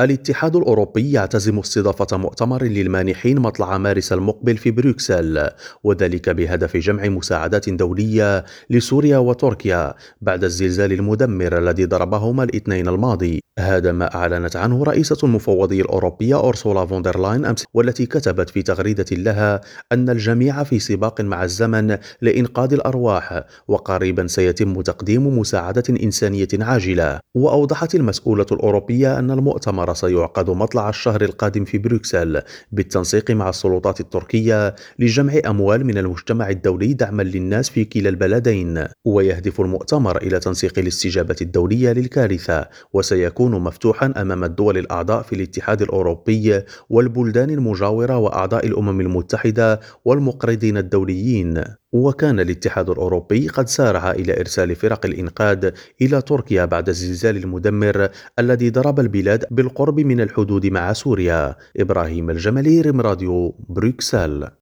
الاتحاد الأوروبي يعتزم استضافة مؤتمر للمانحين مطلع مارس المقبل في بروكسل وذلك بهدف جمع مساعدات دولية لسوريا وتركيا بعد الزلزال المدمر الذي ضربهما الاثنين الماضي. هذا ما أعلنت عنه رئيسة المفوضية الأوروبية أورسولا فوندرلاين أمس والتي كتبت في تغريدة لها أن الجميع في سباق مع الزمن لإنقاذ الأرواح وقريبا سيتم تقديم مساعدة إنسانية عاجلة. وأوضحت المسؤولة الأوروبية أن المؤتمر سيعقد مطلع الشهر القادم في بروكسل بالتنسيق مع السلطات التركية لجمع أموال من المجتمع الدولي دعما للناس في كلا البلدين ويهدف المؤتمر إلى تنسيق الاستجابة الدولية للكارثة وسيكون مفتوحا أمام الدول الأعضاء في الاتحاد الأوروبي والبلدان المجاورة وأعضاء الأمم المتحدة والمقرضين الدوليين. وكان الاتحاد الأوروبي قد سارع إلى إرسال فرق الإنقاذ إلى تركيا بعد الزلزال المدمر الذي ضرب البلاد بالقرب من الحدود مع سوريا. إبراهيم الجمالي راديو بروكسل.